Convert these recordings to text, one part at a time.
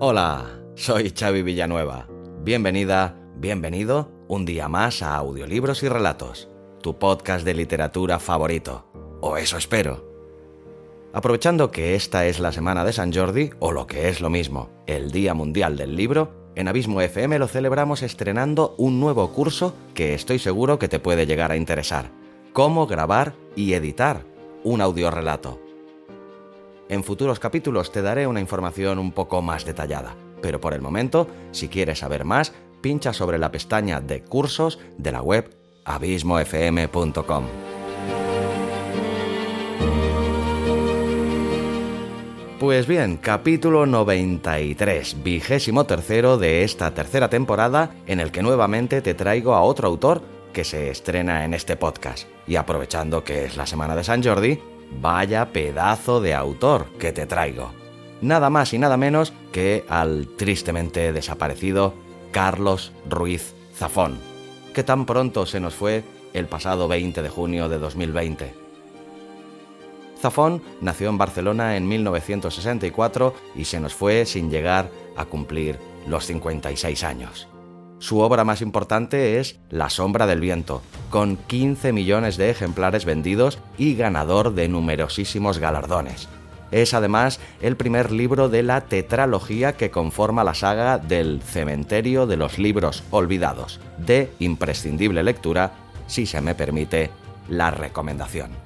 Hola, soy Xavi Villanueva. Bienvenida, bienvenido un día más a Audiolibros y Relatos, tu podcast de literatura favorito. O eso espero. Aprovechando que esta es la semana de San Jordi, o lo que es lo mismo, el Día Mundial del Libro, en Abismo FM lo celebramos estrenando un nuevo curso que estoy seguro que te puede llegar a interesar. Cómo grabar y editar un audiorelato. En futuros capítulos te daré una información un poco más detallada, pero por el momento, si quieres saber más, pincha sobre la pestaña de cursos de la web abismofm.com. Pues bien, capítulo 93, vigésimo tercero de esta tercera temporada, en el que nuevamente te traigo a otro autor que se estrena en este podcast. Y aprovechando que es la semana de San Jordi, vaya pedazo de autor que te traigo. Nada más y nada menos que al tristemente desaparecido Carlos Ruiz Zafón, que tan pronto se nos fue el pasado 20 de junio de 2020. Zafón nació en Barcelona en 1964 y se nos fue sin llegar a cumplir los 56 años. Su obra más importante es La sombra del viento, con 15 millones de ejemplares vendidos y ganador de numerosísimos galardones. Es además el primer libro de la tetralogía que conforma la saga del Cementerio de los Libros Olvidados, de imprescindible lectura, si se me permite la recomendación.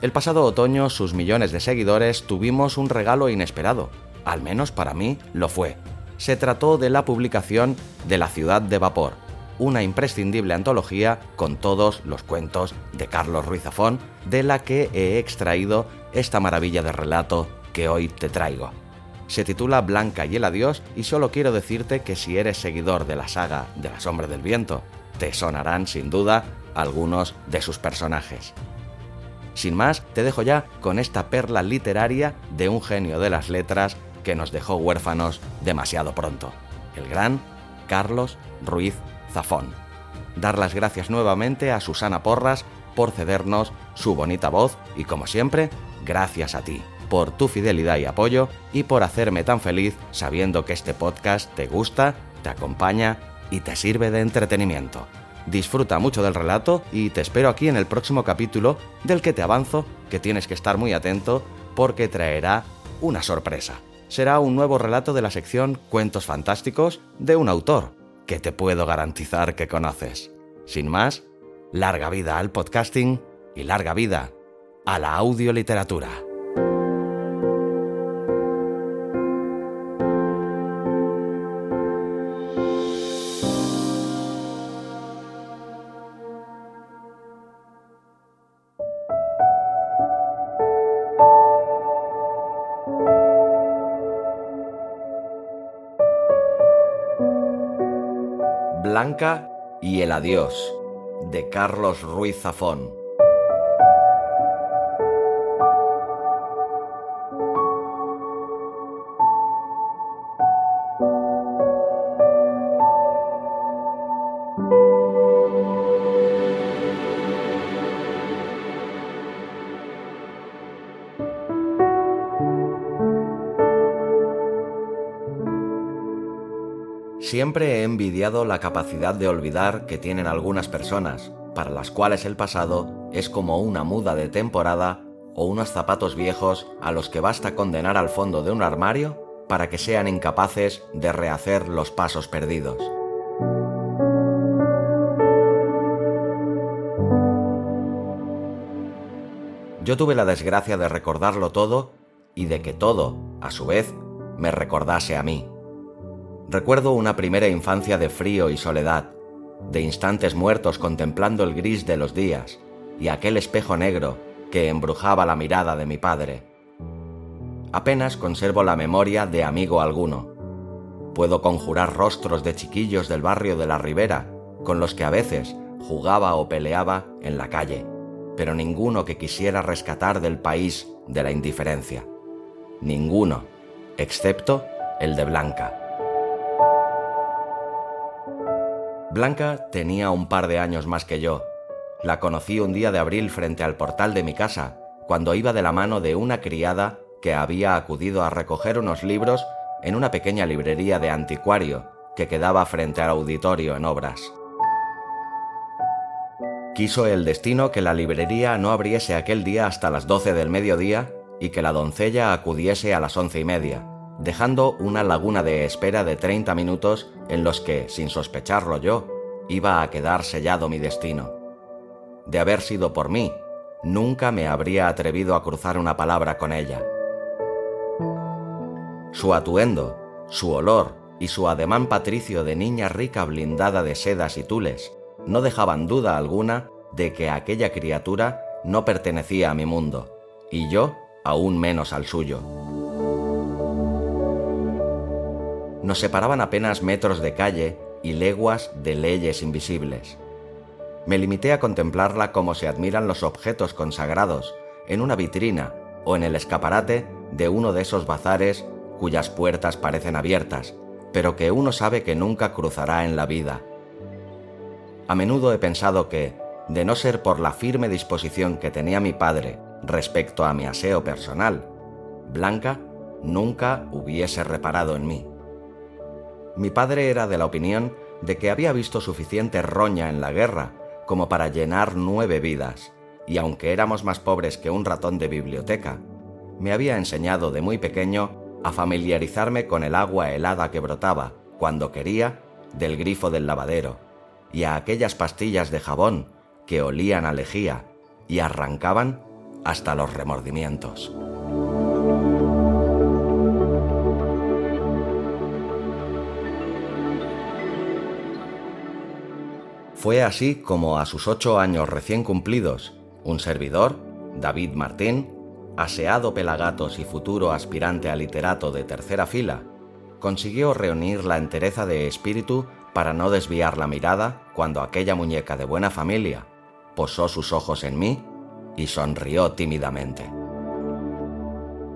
El pasado otoño sus millones de seguidores tuvimos un regalo inesperado, al menos para mí lo fue. Se trató de la publicación de La ciudad de vapor, una imprescindible antología con todos los cuentos de Carlos Ruiz Zafón, de la que he extraído esta maravilla de relato que hoy te traigo. Se titula Blanca y el adiós y solo quiero decirte que si eres seguidor de la saga de la sombra del viento, te sonarán sin duda algunos de sus personajes. Sin más, te dejo ya con esta perla literaria de un genio de las letras que nos dejó huérfanos demasiado pronto, el gran Carlos Ruiz Zafón. Dar las gracias nuevamente a Susana Porras por cedernos su bonita voz y como siempre, gracias a ti por tu fidelidad y apoyo y por hacerme tan feliz sabiendo que este podcast te gusta, te acompaña y te sirve de entretenimiento. Disfruta mucho del relato y te espero aquí en el próximo capítulo del que te avanzo que tienes que estar muy atento porque traerá una sorpresa. Será un nuevo relato de la sección Cuentos Fantásticos de un autor que te puedo garantizar que conoces. Sin más, larga vida al podcasting y larga vida a la audioliteratura. Y el adiós de Carlos Ruiz Zafón. Siempre he envidiado la capacidad de olvidar que tienen algunas personas, para las cuales el pasado es como una muda de temporada o unos zapatos viejos a los que basta condenar al fondo de un armario para que sean incapaces de rehacer los pasos perdidos. Yo tuve la desgracia de recordarlo todo y de que todo, a su vez, me recordase a mí. Recuerdo una primera infancia de frío y soledad, de instantes muertos contemplando el gris de los días y aquel espejo negro que embrujaba la mirada de mi padre. Apenas conservo la memoria de amigo alguno. Puedo conjurar rostros de chiquillos del barrio de la Ribera, con los que a veces jugaba o peleaba en la calle pero ninguno que quisiera rescatar del país de la indiferencia. Ninguno, excepto el de Blanca. Blanca tenía un par de años más que yo. La conocí un día de abril frente al portal de mi casa, cuando iba de la mano de una criada que había acudido a recoger unos libros en una pequeña librería de anticuario que quedaba frente al auditorio en obras. Quiso el destino que la librería no abriese aquel día hasta las doce del mediodía y que la doncella acudiese a las once y media, dejando una laguna de espera de treinta minutos en los que, sin sospecharlo yo, iba a quedar sellado mi destino. De haber sido por mí, nunca me habría atrevido a cruzar una palabra con ella. Su atuendo, su olor y su ademán patricio de niña rica blindada de sedas y tules no dejaban duda alguna de que aquella criatura no pertenecía a mi mundo, y yo aún menos al suyo. Nos separaban apenas metros de calle y leguas de leyes invisibles. Me limité a contemplarla como se admiran los objetos consagrados en una vitrina o en el escaparate de uno de esos bazares cuyas puertas parecen abiertas, pero que uno sabe que nunca cruzará en la vida a menudo he pensado que, de no ser por la firme disposición que tenía mi padre respecto a mi aseo personal, Blanca nunca hubiese reparado en mí. Mi padre era de la opinión de que había visto suficiente roña en la guerra como para llenar nueve vidas, y aunque éramos más pobres que un ratón de biblioteca, me había enseñado de muy pequeño a familiarizarme con el agua helada que brotaba, cuando quería, del grifo del lavadero y a aquellas pastillas de jabón que olían a lejía y arrancaban hasta los remordimientos. Fue así como a sus ocho años recién cumplidos, un servidor, David Martín, aseado pelagatos y futuro aspirante a literato de tercera fila, consiguió reunir la entereza de espíritu para no desviar la mirada cuando aquella muñeca de buena familia posó sus ojos en mí y sonrió tímidamente.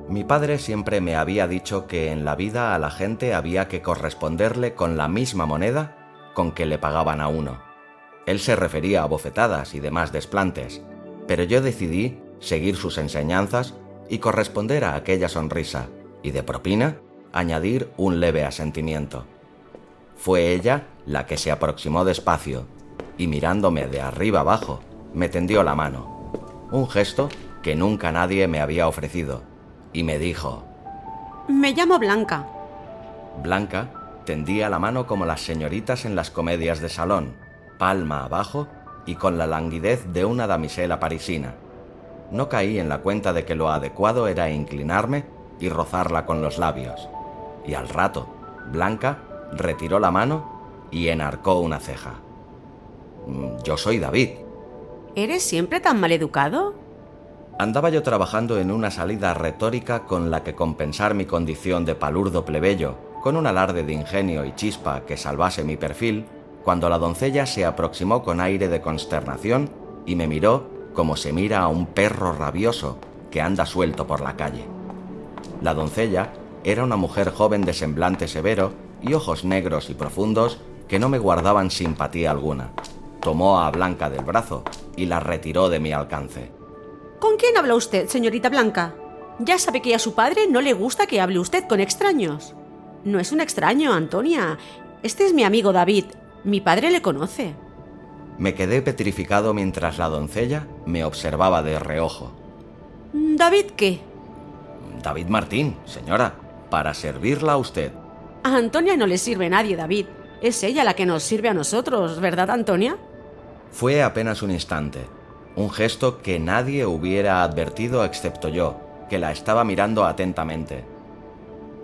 Mi padre siempre me había dicho que en la vida a la gente había que corresponderle con la misma moneda con que le pagaban a uno. Él se refería a bofetadas y demás desplantes, pero yo decidí seguir sus enseñanzas y corresponder a aquella sonrisa, y de propina añadir un leve asentimiento. Fue ella la que se aproximó despacio y mirándome de arriba abajo, me tendió la mano, un gesto que nunca nadie me había ofrecido, y me dijo, Me llamo Blanca. Blanca tendía la mano como las señoritas en las comedias de salón, palma abajo y con la languidez de una damisela parisina. No caí en la cuenta de que lo adecuado era inclinarme y rozarla con los labios. Y al rato, Blanca retiró la mano y enarcó una ceja. Mm, yo soy David. ¿Eres siempre tan maleducado? Andaba yo trabajando en una salida retórica con la que compensar mi condición de palurdo plebeyo, con un alarde de ingenio y chispa que salvase mi perfil, cuando la doncella se aproximó con aire de consternación y me miró como se mira a un perro rabioso que anda suelto por la calle. La doncella era una mujer joven de semblante severo y ojos negros y profundos que no me guardaban simpatía alguna. Tomó a Blanca del brazo y la retiró de mi alcance. ¿Con quién habla usted, señorita Blanca? Ya sabe que a su padre no le gusta que hable usted con extraños. No es un extraño, Antonia. Este es mi amigo David. Mi padre le conoce. Me quedé petrificado mientras la doncella me observaba de reojo. ¿David qué? David Martín, señora, para servirla a usted. A Antonia no le sirve nadie, David. Es ella la que nos sirve a nosotros, ¿verdad, Antonia? Fue apenas un instante, un gesto que nadie hubiera advertido excepto yo, que la estaba mirando atentamente.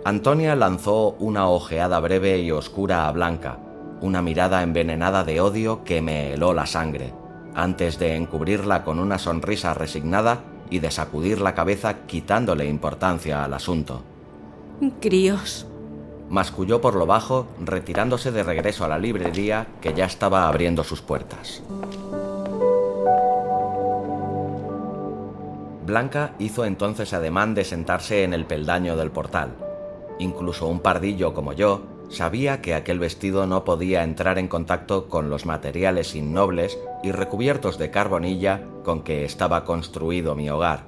Antonia lanzó una ojeada breve y oscura a Blanca, una mirada envenenada de odio que me heló la sangre, antes de encubrirla con una sonrisa resignada y de sacudir la cabeza quitándole importancia al asunto. Críos. Masculló por lo bajo, retirándose de regreso a la librería que ya estaba abriendo sus puertas. Blanca hizo entonces ademán de sentarse en el peldaño del portal. Incluso un pardillo como yo sabía que aquel vestido no podía entrar en contacto con los materiales innobles y recubiertos de carbonilla con que estaba construido mi hogar.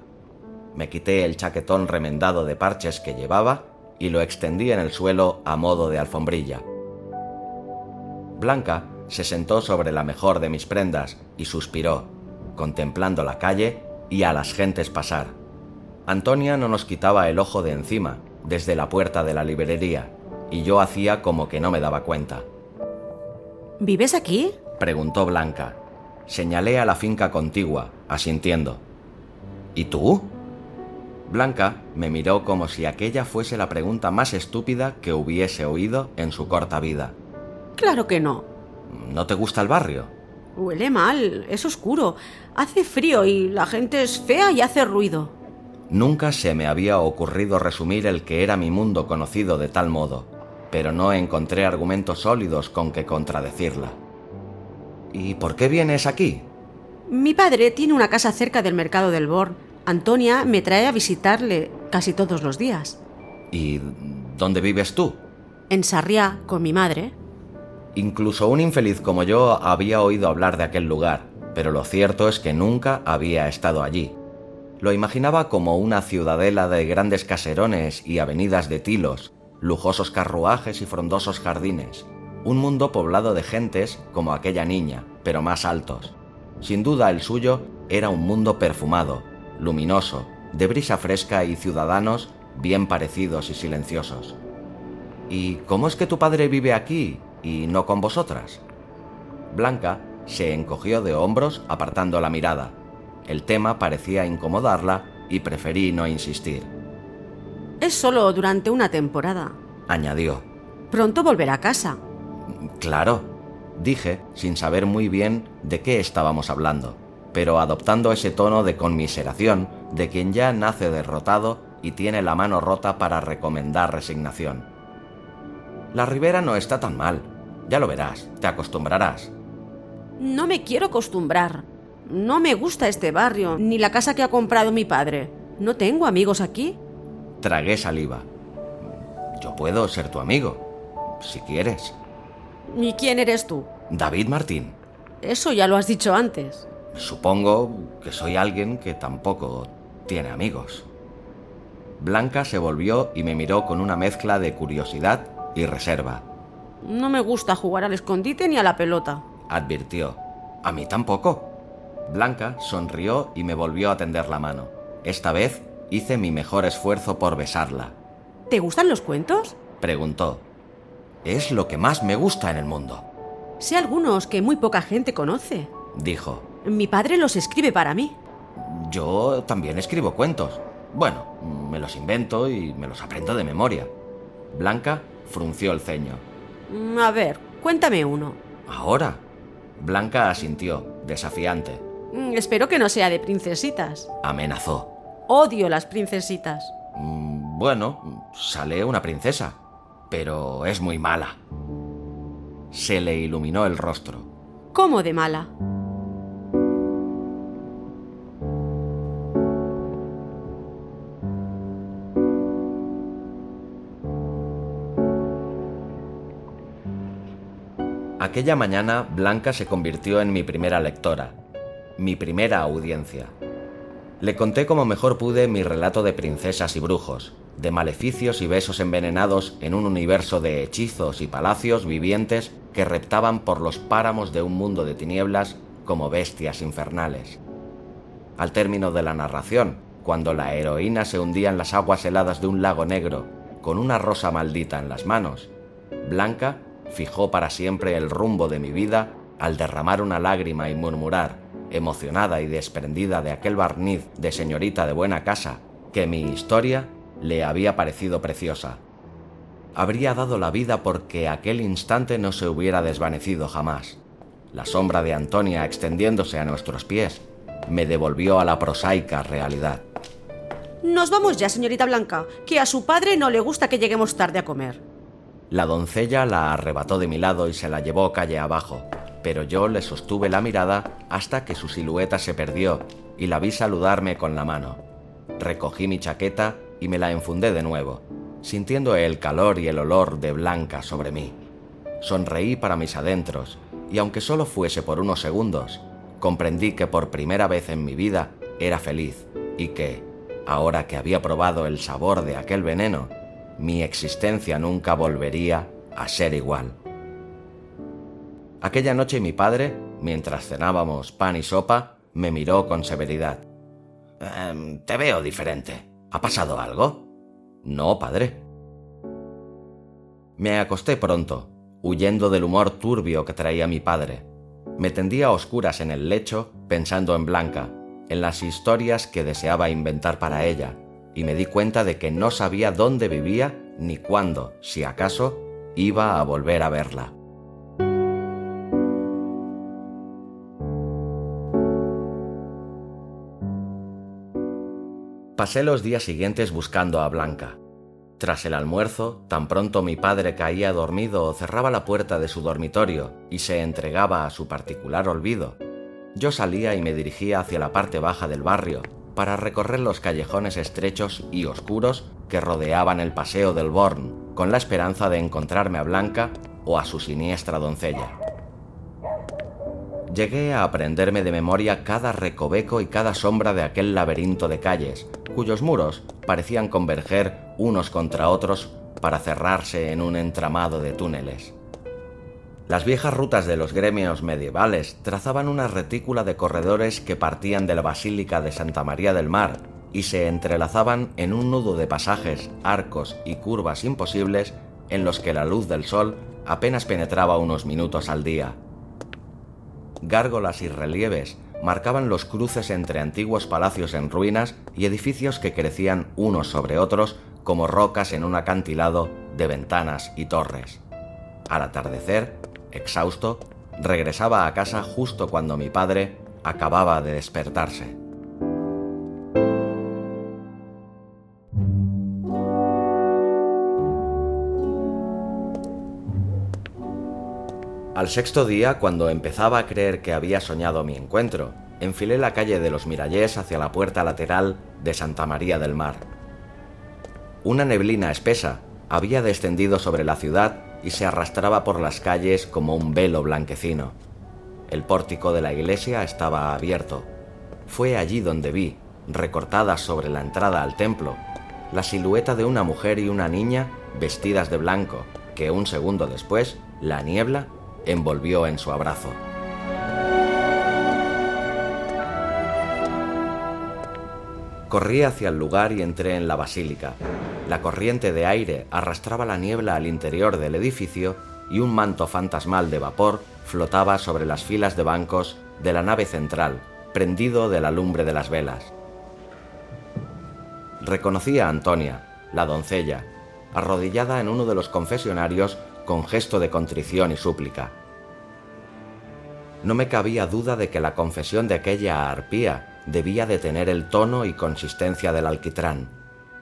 Me quité el chaquetón remendado de parches que llevaba y lo extendí en el suelo a modo de alfombrilla. Blanca se sentó sobre la mejor de mis prendas y suspiró, contemplando la calle y a las gentes pasar. Antonia no nos quitaba el ojo de encima, desde la puerta de la librería, y yo hacía como que no me daba cuenta. ¿Vives aquí? preguntó Blanca. Señalé a la finca contigua, asintiendo. ¿Y tú? Blanca me miró como si aquella fuese la pregunta más estúpida que hubiese oído en su corta vida. Claro que no. ¿No te gusta el barrio? Huele mal, es oscuro, hace frío y la gente es fea y hace ruido. Nunca se me había ocurrido resumir el que era mi mundo conocido de tal modo, pero no encontré argumentos sólidos con que contradecirla. ¿Y por qué vienes aquí? Mi padre tiene una casa cerca del mercado del Born. Antonia me trae a visitarle casi todos los días. ¿Y dónde vives tú? En Sarriá, con mi madre. Incluso un infeliz como yo había oído hablar de aquel lugar, pero lo cierto es que nunca había estado allí. Lo imaginaba como una ciudadela de grandes caserones y avenidas de tilos, lujosos carruajes y frondosos jardines, un mundo poblado de gentes como aquella niña, pero más altos. Sin duda el suyo era un mundo perfumado, luminoso, de brisa fresca y ciudadanos bien parecidos y silenciosos. ¿Y cómo es que tu padre vive aquí y no con vosotras? Blanca se encogió de hombros apartando la mirada. El tema parecía incomodarla y preferí no insistir. Es solo durante una temporada, Añadió. Pronto volverá a casa. Claro, dije, sin saber muy bien de qué estábamos hablando, pero adoptando ese tono de conmiseración de quien ya nace derrotado y tiene la mano rota para recomendar resignación. La ribera no está tan mal, ya lo verás, te acostumbrarás. No me quiero acostumbrar. No me gusta este barrio, ni la casa que ha comprado mi padre. No tengo amigos aquí. Tragué saliva. Yo puedo ser tu amigo, si quieres. ¿Y quién eres tú? David Martín. Eso ya lo has dicho antes. Supongo que soy alguien que tampoco tiene amigos. Blanca se volvió y me miró con una mezcla de curiosidad y reserva. No me gusta jugar al escondite ni a la pelota. Advirtió. A mí tampoco. Blanca sonrió y me volvió a tender la mano. Esta vez hice mi mejor esfuerzo por besarla. ¿Te gustan los cuentos? Preguntó. Es lo que más me gusta en el mundo, Sé algunos que muy poca gente conoce. dijo. Mi padre los escribe para mí. Yo también escribo cuentos. Bueno, me los invento y me los aprendo de memoria. Blanca frunció el ceño. Mm, A ver, cuéntame uno. ¿Ahora? Blanca asintió, desafiante. Mm, Espero que no sea de princesitas. Amenazó. Odio las princesitas. "Mm, Bueno, sale una princesa, pero es muy mala. Se le iluminó el rostro. ¿Cómo de mala? Aquella mañana Blanca se convirtió en mi primera lectora, mi primera audiencia. Le conté como mejor pude mi relato de princesas y brujos, de maleficios y besos envenenados en un universo de hechizos y palacios vivientes que reptaban por los páramos de un mundo de tinieblas como bestias infernales. Al término de la narración, cuando la heroína se hundía en las aguas heladas de un lago negro, con una rosa maldita en las manos, Blanca fijó para siempre el rumbo de mi vida al derramar una lágrima y murmurar, emocionada y desprendida de aquel barniz de señorita de buena casa, que mi historia le había parecido preciosa. Habría dado la vida porque aquel instante no se hubiera desvanecido jamás. La sombra de Antonia extendiéndose a nuestros pies me devolvió a la prosaica realidad. Nos vamos ya, señorita Blanca, que a su padre no le gusta que lleguemos tarde a comer. La doncella la arrebató de mi lado y se la llevó calle abajo, pero yo le sostuve la mirada hasta que su silueta se perdió y la vi saludarme con la mano. Recogí mi chaqueta y me la enfundé de nuevo, sintiendo el calor y el olor de Blanca sobre mí. Sonreí para mis adentros, y aunque solo fuese por unos segundos, comprendí que por primera vez en mi vida era feliz y que, ahora que había probado el sabor de aquel veneno, mi existencia nunca volvería a ser igual. Aquella noche mi padre, mientras cenábamos pan y sopa, me miró con severidad. Em, te veo diferente. ¿Ha pasado algo? No, padre. Me acosté pronto, huyendo del humor turbio que traía mi padre. Me tendía a oscuras en el lecho, pensando en Blanca, en las historias que deseaba inventar para ella, y me di cuenta de que no sabía dónde vivía ni cuándo, si acaso, iba a volver a verla. Pasé los días siguientes buscando a Blanca. Tras el almuerzo, tan pronto mi padre caía dormido o cerraba la puerta de su dormitorio y se entregaba a su particular olvido, yo salía y me dirigía hacia la parte baja del barrio para recorrer los callejones estrechos y oscuros que rodeaban el paseo del Born, con la esperanza de encontrarme a Blanca o a su siniestra doncella. Llegué a aprenderme de memoria cada recoveco y cada sombra de aquel laberinto de calles, cuyos muros parecían converger unos contra otros para cerrarse en un entramado de túneles. Las viejas rutas de los gremios medievales trazaban una retícula de corredores que partían de la Basílica de Santa María del Mar y se entrelazaban en un nudo de pasajes, arcos y curvas imposibles en los que la luz del sol apenas penetraba unos minutos al día gárgolas y relieves marcaban los cruces entre antiguos palacios en ruinas y edificios que crecían unos sobre otros como rocas en un acantilado de ventanas y torres. Al atardecer, exhausto, regresaba a casa justo cuando mi padre acababa de despertarse. Al sexto día, cuando empezaba a creer que había soñado mi encuentro, enfilé la calle de los Mirallés hacia la puerta lateral de Santa María del Mar. Una neblina espesa había descendido sobre la ciudad y se arrastraba por las calles como un velo blanquecino. El pórtico de la iglesia estaba abierto. Fue allí donde vi, recortada sobre la entrada al templo, la silueta de una mujer y una niña vestidas de blanco, que un segundo después, la niebla envolvió en su abrazo. Corrí hacia el lugar y entré en la basílica. La corriente de aire arrastraba la niebla al interior del edificio y un manto fantasmal de vapor flotaba sobre las filas de bancos de la nave central, prendido de la lumbre de las velas. Reconocí a Antonia, la doncella, arrodillada en uno de los confesionarios con gesto de contrición y súplica. No me cabía duda de que la confesión de aquella arpía debía de tener el tono y consistencia del alquitrán.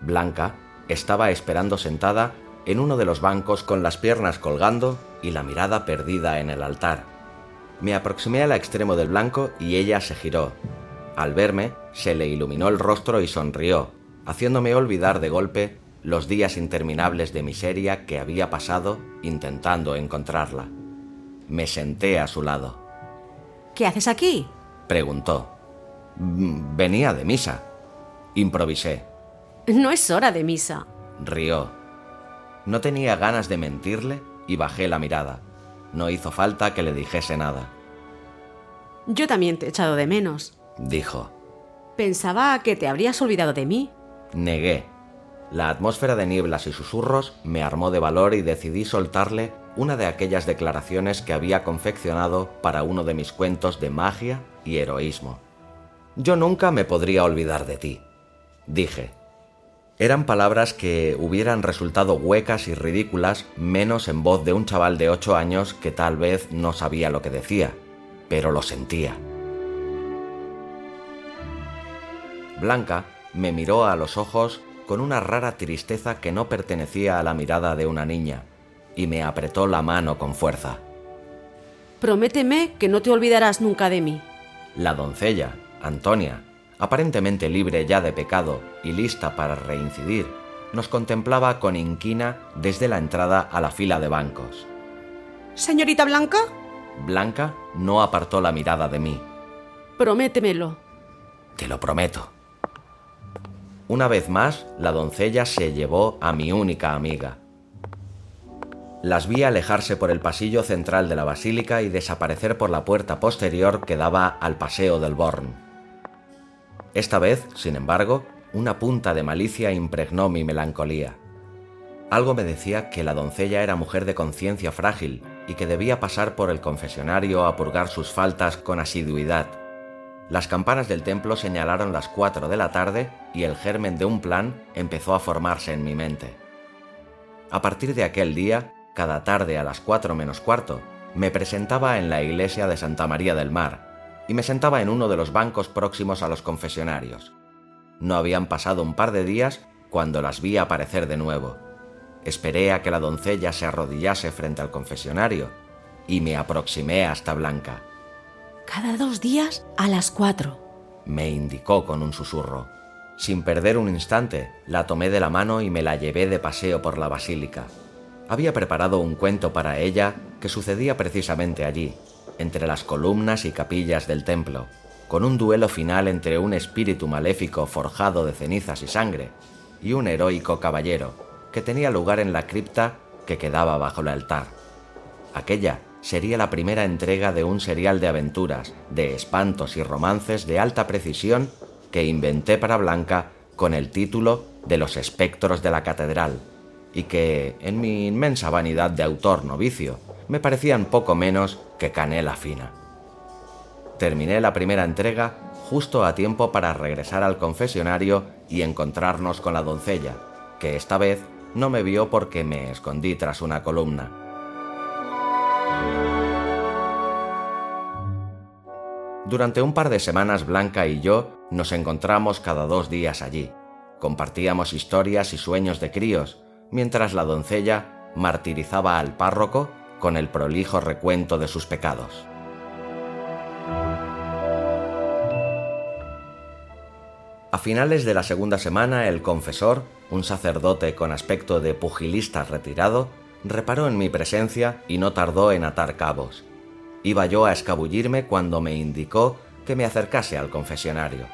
Blanca estaba esperando sentada en uno de los bancos con las piernas colgando y la mirada perdida en el altar. Me aproximé al extremo del blanco y ella se giró. Al verme, se le iluminó el rostro y sonrió, haciéndome olvidar de golpe los días interminables de miseria que había pasado intentando encontrarla. Me senté a su lado. ¿Qué haces aquí? preguntó. Mm, venía de misa. Improvisé. No es hora de misa. Rió. No tenía ganas de mentirle y bajé la mirada. No hizo falta que le dijese nada. Yo también te he echado de menos. Dijo. Pensaba que te habrías olvidado de mí. Negué. La atmósfera de nieblas y susurros me armó de valor y decidí soltarle una de aquellas declaraciones que había confeccionado para uno de mis cuentos de magia y heroísmo. Yo nunca me podría olvidar de ti, dije. Eran palabras que hubieran resultado huecas y ridículas menos en voz de un chaval de ocho años que tal vez no sabía lo que decía, pero lo sentía. Blanca me miró a los ojos con una rara tristeza que no pertenecía a la mirada de una niña, y me apretó la mano con fuerza. Prométeme que no te olvidarás nunca de mí. La doncella, Antonia, aparentemente libre ya de pecado y lista para reincidir, nos contemplaba con inquina desde la entrada a la fila de bancos. Señorita Blanca. Blanca no apartó la mirada de mí. Prométemelo. Te lo prometo. Una vez más, la doncella se llevó a mi única amiga. Las vi alejarse por el pasillo central de la basílica y desaparecer por la puerta posterior que daba al paseo del Born. Esta vez, sin embargo, una punta de malicia impregnó mi melancolía. Algo me decía que la doncella era mujer de conciencia frágil y que debía pasar por el confesionario a purgar sus faltas con asiduidad. Las campanas del templo señalaron las cuatro de la tarde y el germen de un plan empezó a formarse en mi mente. A partir de aquel día, cada tarde a las cuatro menos cuarto, me presentaba en la iglesia de Santa María del Mar y me sentaba en uno de los bancos próximos a los confesionarios. No habían pasado un par de días cuando las vi aparecer de nuevo. Esperé a que la doncella se arrodillase frente al confesionario y me aproximé hasta Blanca. Cada dos días a las cuatro, me indicó con un susurro. Sin perder un instante, la tomé de la mano y me la llevé de paseo por la basílica. Había preparado un cuento para ella que sucedía precisamente allí, entre las columnas y capillas del templo, con un duelo final entre un espíritu maléfico forjado de cenizas y sangre y un heroico caballero, que tenía lugar en la cripta que quedaba bajo el altar. Aquella sería la primera entrega de un serial de aventuras, de espantos y romances de alta precisión que inventé para Blanca con el título de Los espectros de la catedral, y que, en mi inmensa vanidad de autor novicio, me parecían poco menos que canela fina. Terminé la primera entrega justo a tiempo para regresar al confesionario y encontrarnos con la doncella, que esta vez no me vio porque me escondí tras una columna. Durante un par de semanas Blanca y yo nos encontramos cada dos días allí. Compartíamos historias y sueños de críos, mientras la doncella martirizaba al párroco con el prolijo recuento de sus pecados. A finales de la segunda semana, el confesor, un sacerdote con aspecto de pugilista retirado, reparó en mi presencia y no tardó en atar cabos. Iba yo a escabullirme cuando me indicó que me acercase al confesionario.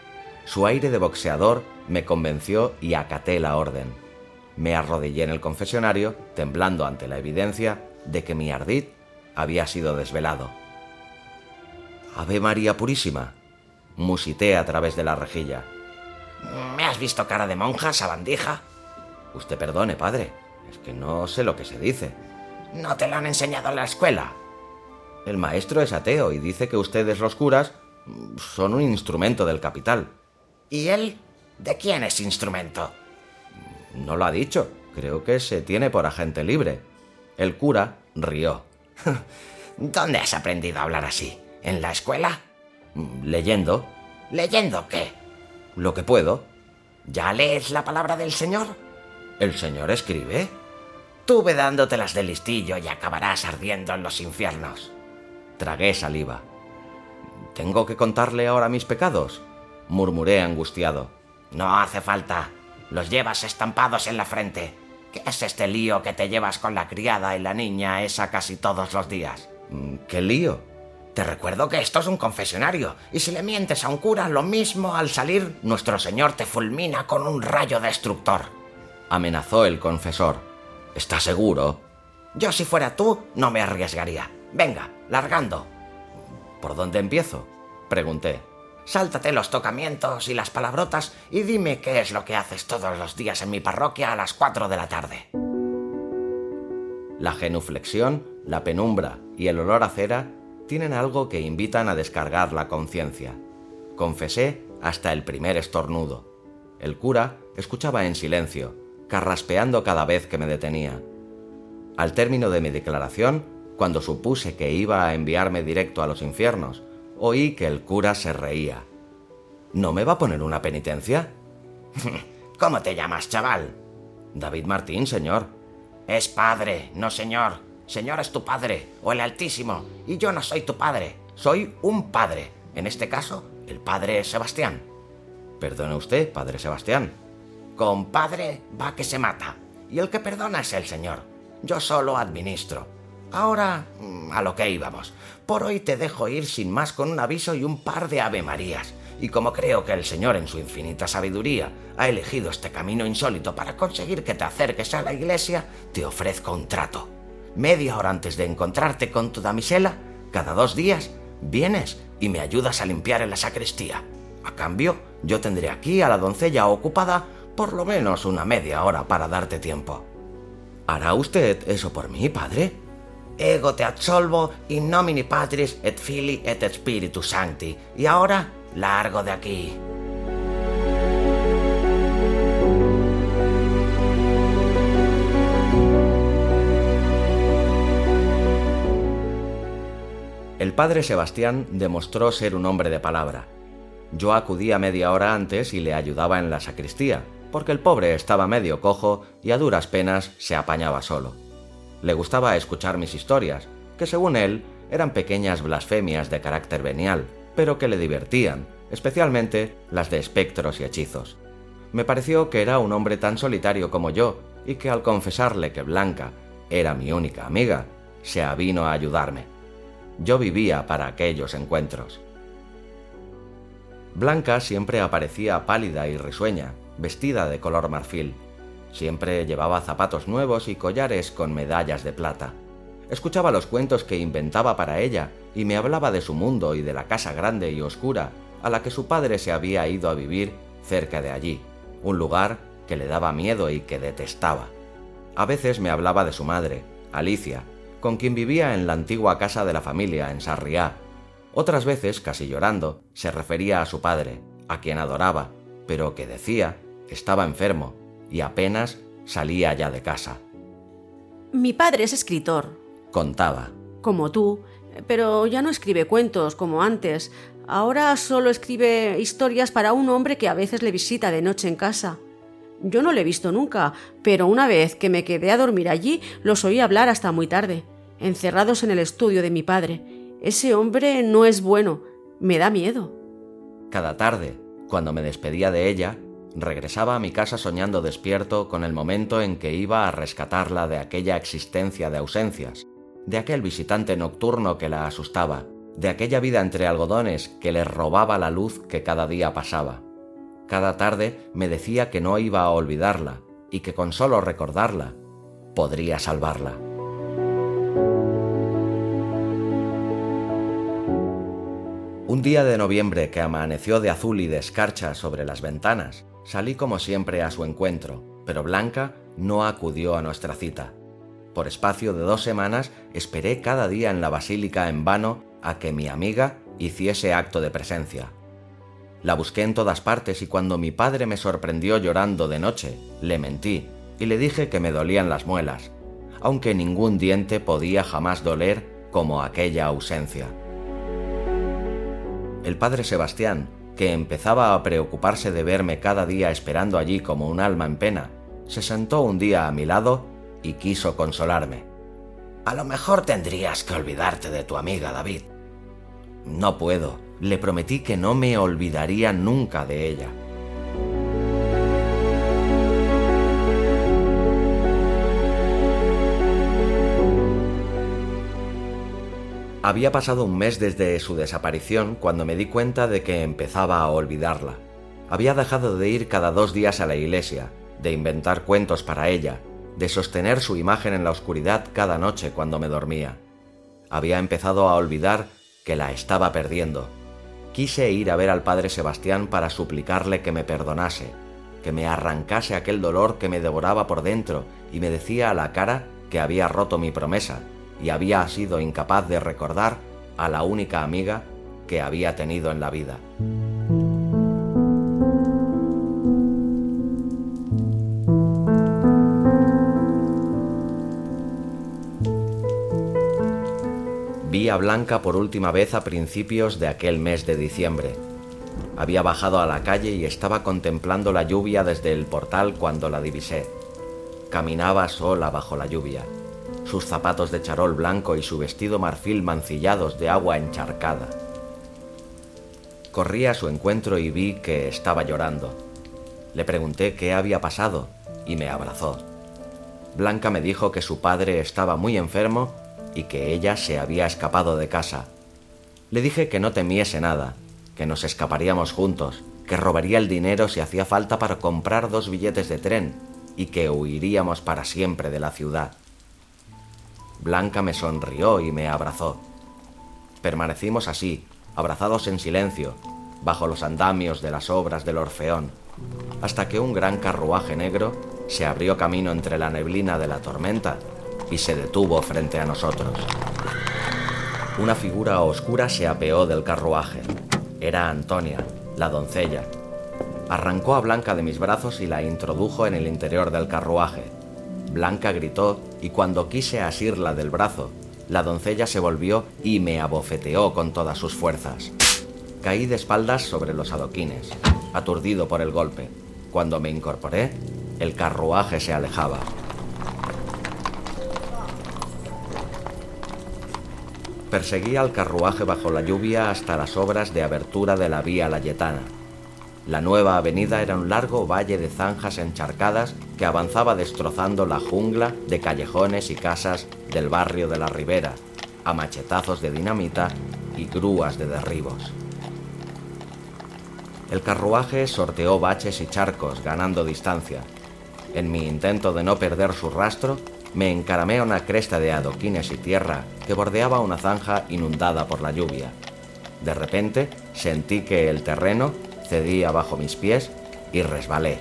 Su aire de boxeador me convenció y acaté la orden. Me arrodillé en el confesionario, temblando ante la evidencia de que mi ardid había sido desvelado. Ave María Purísima, musité a través de la rejilla. ¿Me has visto cara de monja, sabandija? Usted perdone, padre, es que no sé lo que se dice. ¿No te lo han enseñado en la escuela? El maestro es ateo y dice que ustedes los curas son un instrumento del capital. ¿Y él? ¿De quién es instrumento? No lo ha dicho. Creo que se tiene por agente libre. El cura rió. ¿Dónde has aprendido a hablar así? ¿En la escuela? Leyendo. ¿Leyendo qué? Lo que puedo. ¿Ya lees la palabra del Señor? ¿El Señor escribe? Tú ve dándotelas de listillo y acabarás ardiendo en los infiernos. Tragué saliva. ¿Tengo que contarle ahora mis pecados? murmuré angustiado. No hace falta. Los llevas estampados en la frente. ¿Qué es este lío que te llevas con la criada y la niña esa casi todos los días? ¿Qué lío? Te recuerdo que esto es un confesionario, y si le mientes a un cura lo mismo al salir, nuestro Señor te fulmina con un rayo destructor. Amenazó el confesor. ¿Estás seguro? Yo si fuera tú, no me arriesgaría. Venga, largando. ¿Por dónde empiezo? Pregunté. Sáltate los tocamientos y las palabrotas y dime qué es lo que haces todos los días en mi parroquia a las 4 de la tarde. La genuflexión, la penumbra y el olor a cera tienen algo que invitan a descargar la conciencia. Confesé hasta el primer estornudo. El cura escuchaba en silencio, carraspeando cada vez que me detenía. Al término de mi declaración, cuando supuse que iba a enviarme directo a los infiernos, oí que el cura se reía. ¿No me va a poner una penitencia? ¿Cómo te llamas, chaval? David Martín, señor. Es padre, no señor. Señor es tu padre, o el Altísimo, y yo no soy tu padre, soy un padre. En este caso, el padre Sebastián. Perdone usted, padre Sebastián. Con padre va que se mata, y el que perdona es el Señor. Yo solo administro. Ahora, mm, a lo que íbamos. Por hoy te dejo ir sin más con un aviso y un par de Ave Marías. Y como creo que el Señor en su infinita sabiduría ha elegido este camino insólito para conseguir que te acerques a la iglesia, te ofrezco un trato. Media hora antes de encontrarte con tu damisela, cada dos días, vienes y me ayudas a limpiar en la sacristía. A cambio, yo tendré aquí a la doncella ocupada por lo menos una media hora para darte tiempo. ¿Hará usted eso por mí, padre? Ego te absolvo in nomini Patris et Filii et Spiritus Sancti. Y ahora, largo de aquí. El padre Sebastián demostró ser un hombre de palabra. Yo acudía media hora antes y le ayudaba en la sacristía, porque el pobre estaba medio cojo y a duras penas se apañaba solo. Le gustaba escuchar mis historias, que según él eran pequeñas blasfemias de carácter venial, pero que le divertían, especialmente las de espectros y hechizos. Me pareció que era un hombre tan solitario como yo, y que al confesarle que Blanca era mi única amiga, se avino a ayudarme. Yo vivía para aquellos encuentros. Blanca siempre aparecía pálida y risueña, vestida de color marfil. Siempre llevaba zapatos nuevos y collares con medallas de plata. Escuchaba los cuentos que inventaba para ella y me hablaba de su mundo y de la casa grande y oscura a la que su padre se había ido a vivir cerca de allí, un lugar que le daba miedo y que detestaba. A veces me hablaba de su madre, Alicia, con quien vivía en la antigua casa de la familia en Sarriá. Otras veces, casi llorando, se refería a su padre, a quien adoraba, pero que decía estaba enfermo y apenas salía ya de casa. Mi padre es escritor. Contaba. Como tú, pero ya no escribe cuentos como antes. Ahora solo escribe historias para un hombre que a veces le visita de noche en casa. Yo no le he visto nunca, pero una vez que me quedé a dormir allí, los oí hablar hasta muy tarde, encerrados en el estudio de mi padre. Ese hombre no es bueno, me da miedo. Cada tarde, cuando me despedía de ella, regresaba a mi casa soñando despierto con el momento en que iba a rescatarla de aquella existencia de ausencias, de aquel visitante nocturno que la asustaba, de aquella vida entre algodones que le robaba la luz que cada día pasaba. Cada tarde me decía que no iba a olvidarla y que con solo recordarla podría salvarla. Un día de noviembre que amaneció de azul y de escarcha sobre las ventanas, salí como siempre a su encuentro, pero Blanca no acudió a nuestra cita. Por espacio de dos semanas esperé cada día en la basílica en vano a que mi amiga hiciese acto de presencia. La busqué en todas partes y cuando mi padre me sorprendió llorando de noche, le mentí y le dije que me dolían las muelas, aunque ningún diente podía jamás doler como aquella ausencia. El padre Sebastián, que empezaba a preocuparse de verme cada día esperando allí como un alma en pena, se sentó un día a mi lado y quiso consolarme. A lo mejor tendrías que olvidarte de tu amiga, David. No puedo, le prometí que no me olvidaría nunca de ella. Había pasado un mes desde su desaparición cuando me di cuenta de que empezaba a olvidarla. Había dejado de ir cada dos días a la iglesia, de inventar cuentos para ella, de sostener su imagen en la oscuridad cada noche cuando me dormía. Había empezado a olvidar que la estaba perdiendo quise ir a ver al padre Sebastián para suplicarle que me perdonase, que me arrancase aquel dolor que me devoraba por dentro y me decía a la cara que había roto mi promesa y había sido incapaz de recordar a la única amiga que había tenido en la vida. Vi a Blanca por última vez a principios de aquel mes de diciembre. Había bajado a la calle y estaba contemplando la lluvia desde el portal cuando la divisé. Caminaba sola bajo la lluvia, sus zapatos de charol blanco y su vestido marfil mancillados de agua encharcada. Corrí a su encuentro y vi que estaba llorando. Le pregunté qué había pasado y me abrazó. Blanca me dijo que su padre estaba muy enfermo y que ella se había escapado de casa. Le dije que no temiese nada, que nos escaparíamos juntos, que robaría el dinero si hacía falta para comprar dos billetes de tren y que huiríamos para siempre de la ciudad. Blanca me sonrió y me abrazó. Permanecimos así, abrazados en silencio, bajo los andamios de las obras del Orfeón, hasta que un gran carruaje negro se abrió camino entre la neblina de la tormenta y se detuvo frente a nosotros. Una figura oscura se apeó del carruaje. Era Antonia, la doncella. Arrancó a Blanca de mis brazos y la introdujo en el interior del carruaje. Blanca gritó y cuando quise asirla del brazo, la doncella se volvió y me abofeteó con todas sus fuerzas. Caí de espaldas sobre los adoquines, aturdido por el golpe. Cuando me incorporé, el carruaje se alejaba. Perseguí al carruaje bajo la lluvia hasta las obras de abertura de la vía Layetana. La nueva avenida era un largo valle de zanjas encharcadas que avanzaba destrozando la jungla de callejones y casas del barrio de la Ribera, a machetazos de dinamita y grúas de derribos. El carruaje sorteó baches y charcos, ganando distancia. En mi intento de no perder su rastro, me encaramé a una cresta de adoquines y tierra que bordeaba una zanja inundada por la lluvia. De repente sentí que el terreno cedía bajo mis pies y resbalé.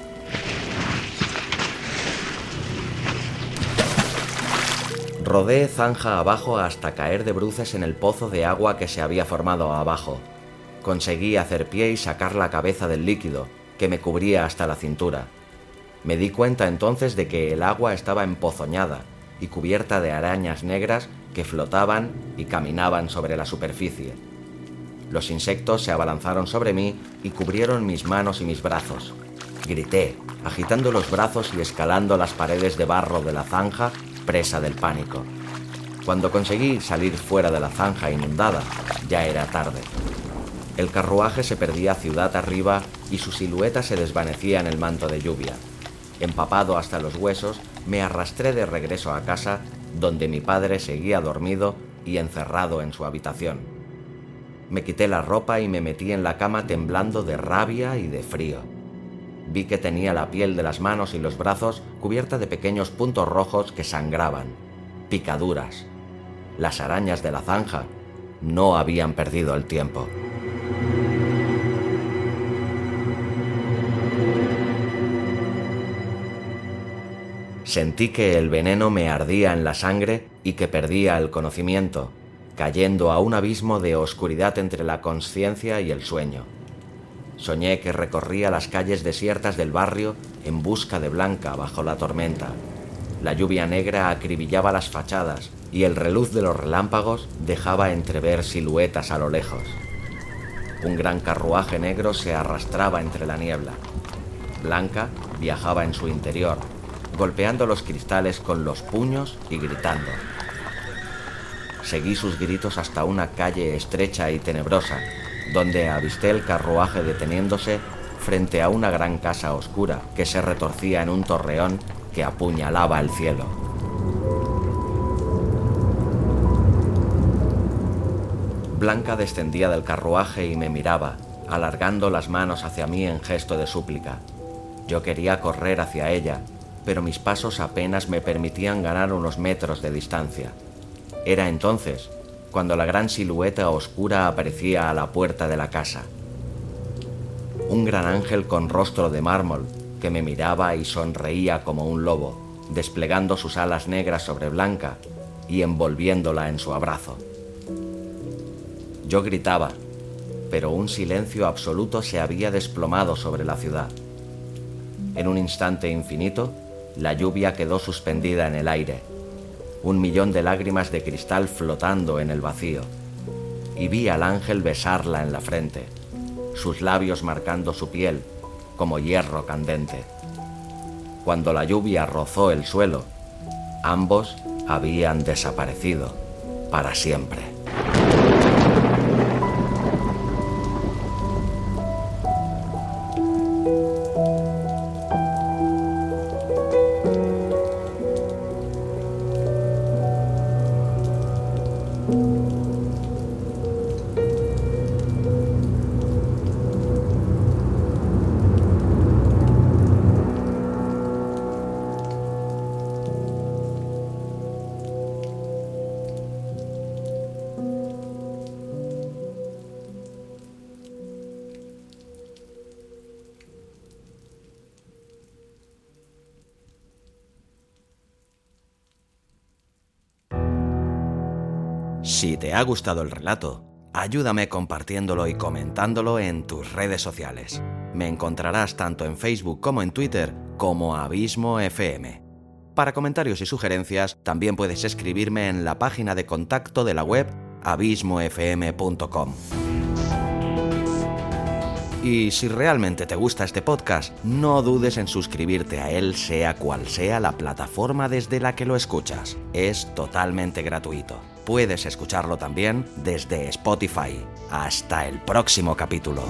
Rodé zanja abajo hasta caer de bruces en el pozo de agua que se había formado abajo. Conseguí hacer pie y sacar la cabeza del líquido, que me cubría hasta la cintura. Me di cuenta entonces de que el agua estaba empozoñada y cubierta de arañas negras que flotaban y caminaban sobre la superficie. Los insectos se abalanzaron sobre mí y cubrieron mis manos y mis brazos. Grité, agitando los brazos y escalando las paredes de barro de la zanja, presa del pánico. Cuando conseguí salir fuera de la zanja inundada, ya era tarde. El carruaje se perdía ciudad arriba y su silueta se desvanecía en el manto de lluvia. Empapado hasta los huesos, me arrastré de regreso a casa, donde mi padre seguía dormido y encerrado en su habitación. Me quité la ropa y me metí en la cama temblando de rabia y de frío. Vi que tenía la piel de las manos y los brazos cubierta de pequeños puntos rojos que sangraban, picaduras. Las arañas de la zanja no habían perdido el tiempo. Sentí que el veneno me ardía en la sangre y que perdía el conocimiento, cayendo a un abismo de oscuridad entre la conciencia y el sueño. Soñé que recorría las calles desiertas del barrio en busca de Blanca bajo la tormenta. La lluvia negra acribillaba las fachadas y el reluz de los relámpagos dejaba entrever siluetas a lo lejos. Un gran carruaje negro se arrastraba entre la niebla. Blanca viajaba en su interior, golpeando los cristales con los puños y gritando. Seguí sus gritos hasta una calle estrecha y tenebrosa, donde avisté el carruaje deteniéndose frente a una gran casa oscura que se retorcía en un torreón que apuñalaba el cielo. Blanca descendía del carruaje y me miraba, alargando las manos hacia mí en gesto de súplica. Yo quería correr hacia ella, pero mis pasos apenas me permitían ganar unos metros de distancia. Era entonces cuando la gran silueta oscura aparecía a la puerta de la casa. Un gran ángel con rostro de mármol que me miraba y sonreía como un lobo, desplegando sus alas negras sobre Blanca y envolviéndola en su abrazo. Yo gritaba, pero un silencio absoluto se había desplomado sobre la ciudad. En un instante infinito, la lluvia quedó suspendida en el aire, un millón de lágrimas de cristal flotando en el vacío, y vi al ángel besarla en la frente, sus labios marcando su piel como hierro candente. Cuando la lluvia rozó el suelo, ambos habían desaparecido para siempre. Si te ha gustado el relato, ayúdame compartiéndolo y comentándolo en tus redes sociales. Me encontrarás tanto en Facebook como en Twitter como Abismo FM. Para comentarios y sugerencias, también puedes escribirme en la página de contacto de la web abismofm.com. Y si realmente te gusta este podcast, no dudes en suscribirte a él sea cual sea la plataforma desde la que lo escuchas. Es totalmente gratuito. Puedes escucharlo también desde Spotify. Hasta el próximo capítulo.